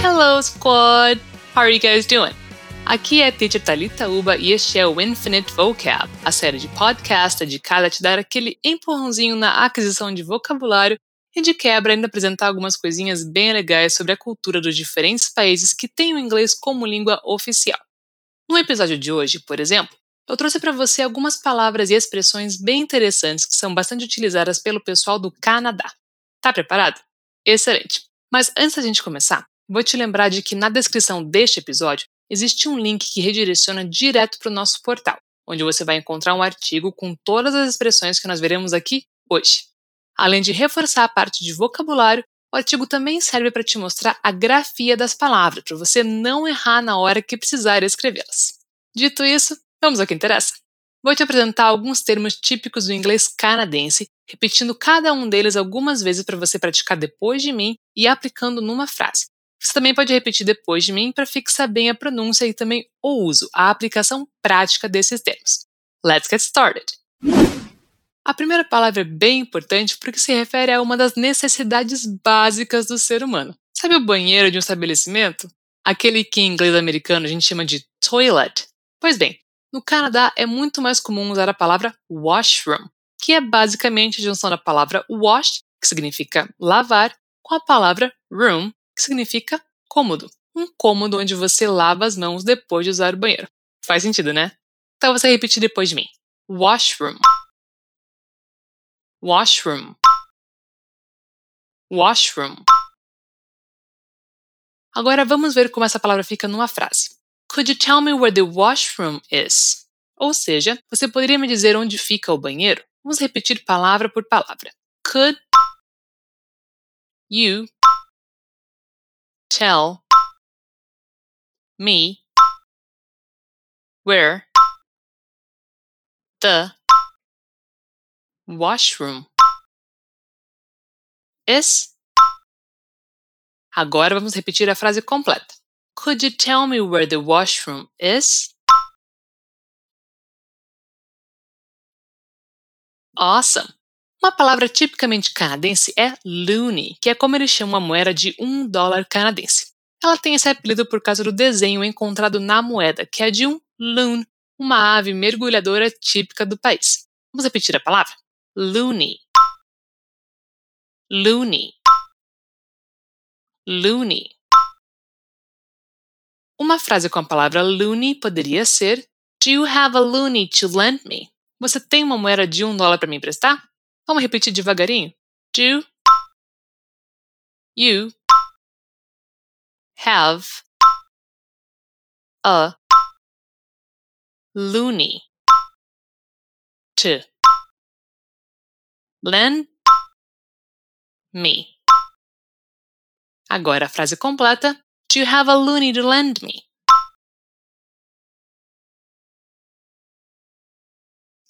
Hello, squad! How are you guys doing? Aqui é a Teacher Thalita Uba e este é o Infinite Vocab, a série de podcast dedicada a te dar aquele empurrãozinho na aquisição de vocabulário e de quebra ainda apresentar algumas coisinhas bem legais sobre a cultura dos diferentes países que têm o inglês como língua oficial. No episódio de hoje, por exemplo, eu trouxe para você algumas palavras e expressões bem interessantes que são bastante utilizadas pelo pessoal do Canadá. Tá preparado? Excelente! Mas antes da gente começar, vou te lembrar de que na descrição deste episódio existe um link que redireciona direto para o nosso portal, onde você vai encontrar um artigo com todas as expressões que nós veremos aqui hoje. Além de reforçar a parte de vocabulário, o artigo também serve para te mostrar a grafia das palavras, para você não errar na hora que precisar escrevê-las. Dito isso, vamos ao que interessa. Vou te apresentar alguns termos típicos do inglês canadense, repetindo cada um deles algumas vezes para você praticar depois de mim e aplicando numa frase. Você também pode repetir depois de mim para fixar bem a pronúncia e também o uso, a aplicação prática desses termos. Let's get started! A primeira palavra é bem importante porque se refere a uma das necessidades básicas do ser humano. Sabe o banheiro de um estabelecimento? Aquele que em inglês americano a gente chama de toilet. Pois bem, no Canadá é muito mais comum usar a palavra washroom, que é basicamente a junção da palavra wash, que significa lavar, com a palavra room, que significa cômodo. Um cômodo onde você lava as mãos depois de usar o banheiro. Faz sentido, né? Então você repetir depois de mim. Washroom. Washroom. Washroom. Agora vamos ver como essa palavra fica numa frase. Could you tell me where the washroom is? Ou seja, você poderia me dizer onde fica o banheiro? Vamos repetir palavra por palavra. Could you tell me where the washroom is. Agora vamos repetir a frase completa. Could you tell me where the washroom is? Awesome! Uma palavra tipicamente canadense é loonie, que é como eles chamam a moeda de um dólar canadense. Ela tem esse apelido por causa do desenho encontrado na moeda, que é de um loon, uma ave mergulhadora típica do país. Vamos repetir a palavra? Loony. Loony. Loony. Uma frase com a palavra loony poderia ser Do you have a loony to lend me? Você tem uma moeda de um dólar para me emprestar? Vamos repetir devagarinho. Do you have a loony to lend me? Agora a frase completa. Do you have a loony to lend me?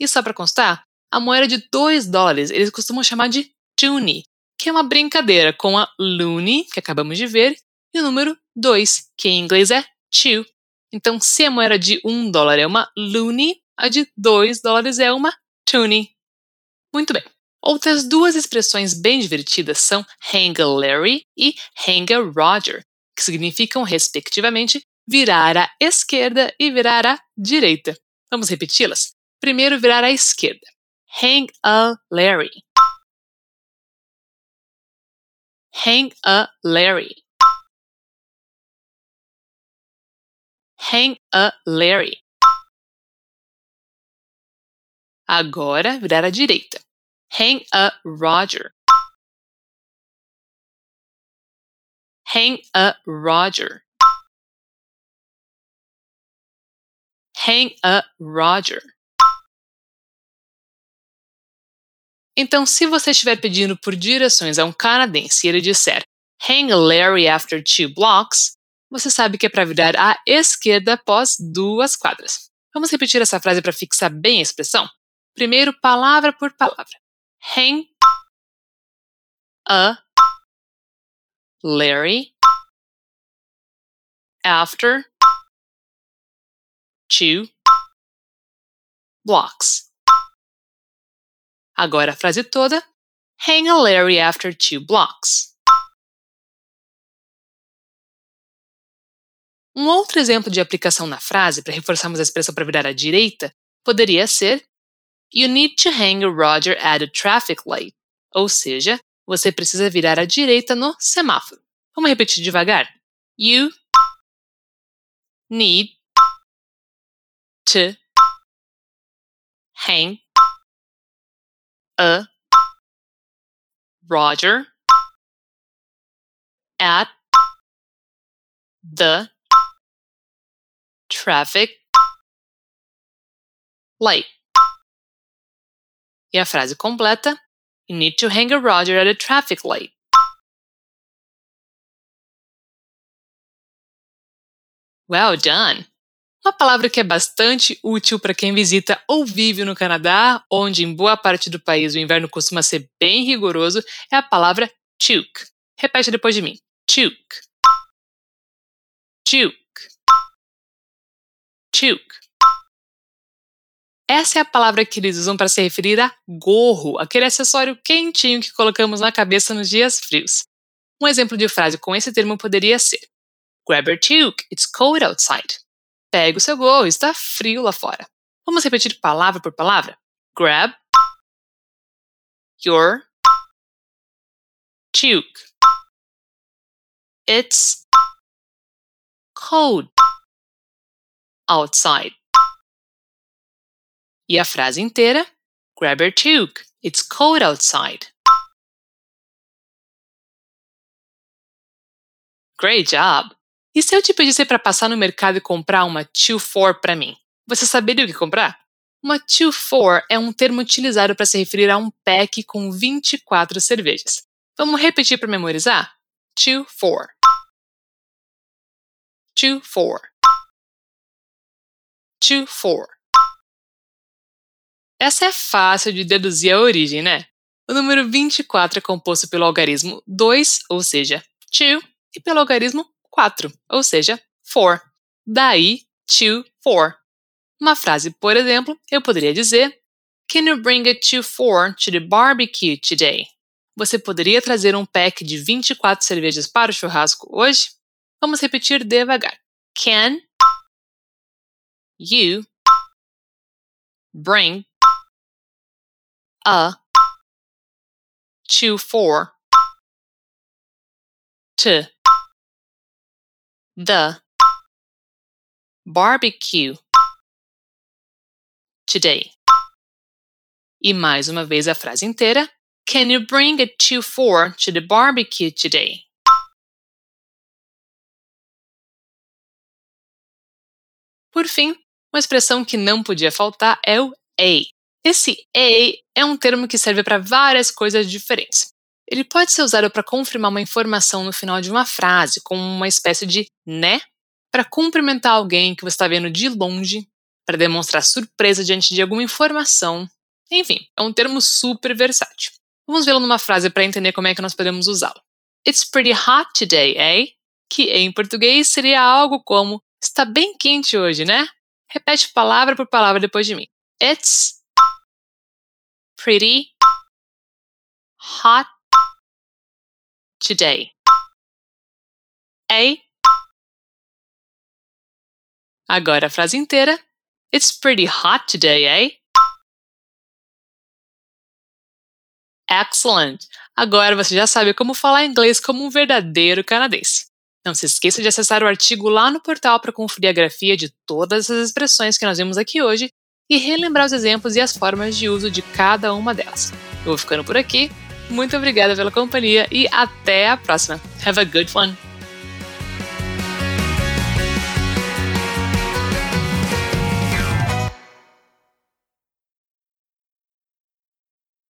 E só para constar, a moeda de 2 dólares eles costumam chamar de toonie, que é uma brincadeira com a loony, que acabamos de ver, e o número 2, que em inglês é two. Então, se a moeda de 1 um dólar é uma loony, a de 2 dólares é uma toonie. Muito bem. Outras duas expressões bem divertidas são hang Larry e hang Roger, que significam, respectivamente, virar à esquerda e virar à direita. Vamos repeti-las? Primeiro, virar à esquerda. Hang a Larry. Hang a Larry. Hang a Larry. Agora, virar à direita. Hang a Roger. Hang a Roger. Hang a Roger. Então, se você estiver pedindo por direções a um canadense e ele disser Hang Larry after two blocks, você sabe que é para virar à esquerda após duas quadras. Vamos repetir essa frase para fixar bem a expressão? Primeiro, palavra por palavra. Hang a Larry after two blocks. Agora a frase toda. Hang a Larry after two blocks. Um outro exemplo de aplicação na frase, para reforçarmos a expressão para virar à direita, poderia ser You need to hang Roger at a traffic light. Ou seja, você precisa virar à direita no semáforo. Vamos repetir devagar. You need to hang a Roger at the traffic light. E a frase completa: You need to hang a Roger at a traffic light. Well done! Uma palavra que é bastante útil para quem visita ou vive no Canadá, onde em boa parte do país o inverno costuma ser bem rigoroso, é a palavra chook. Repete depois de mim. Chook. Chook. Chook. Essa é a palavra que eles usam para se referir a gorro, aquele acessório quentinho que colocamos na cabeça nos dias frios. Um exemplo de frase com esse termo poderia ser: Grab your toque, it's cold outside. Pega o seu gorro, está frio lá fora. Vamos repetir palavra por palavra? Grab your toque. It's cold outside. E a frase inteira? Grab your toque. It's cold outside. Great job! E se eu te pedisse para passar no mercado e comprar uma 2-4 para mim? Você saberia o que comprar? Uma 2-4 é um termo utilizado para se referir a um pack com 24 cervejas. Vamos repetir para memorizar? 2-4. 2-4. 2-4. Essa é fácil de deduzir a origem, né? O número 24 é composto pelo algarismo 2, ou seja, 2, e pelo algarismo 4, ou seja, for. Daí, to for. Uma frase, por exemplo, eu poderia dizer: Can you bring a to four to the barbecue today? Você poderia trazer um pack de 24 cervejas para o churrasco hoje? Vamos repetir devagar. Can you bring a to four to the barbecue today. E mais uma vez a frase inteira. Can you bring a 2-4 to the barbecue today? Por fim, uma expressão que não podia faltar é o a. Esse a é um termo que serve para várias coisas diferentes. Ele pode ser usado para confirmar uma informação no final de uma frase, como uma espécie de né, para cumprimentar alguém que você está vendo de longe, para demonstrar surpresa diante de alguma informação. Enfim, é um termo super versátil. Vamos vê-lo numa frase para entender como é que nós podemos usá-lo. It's pretty hot today, eh? Que em português seria algo como está bem quente hoje, né? Repete palavra por palavra depois de mim. It's pretty hot today. A. Agora a frase inteira. It's pretty hot today, eh? Excellent! Agora você já sabe como falar inglês como um verdadeiro canadense. Não se esqueça de acessar o artigo lá no portal para conferir a grafia de todas as expressões que nós vimos aqui hoje e relembrar os exemplos e as formas de uso de cada uma delas. Eu vou ficando por aqui. Muito obrigada pela companhia e até a próxima. Have a good one!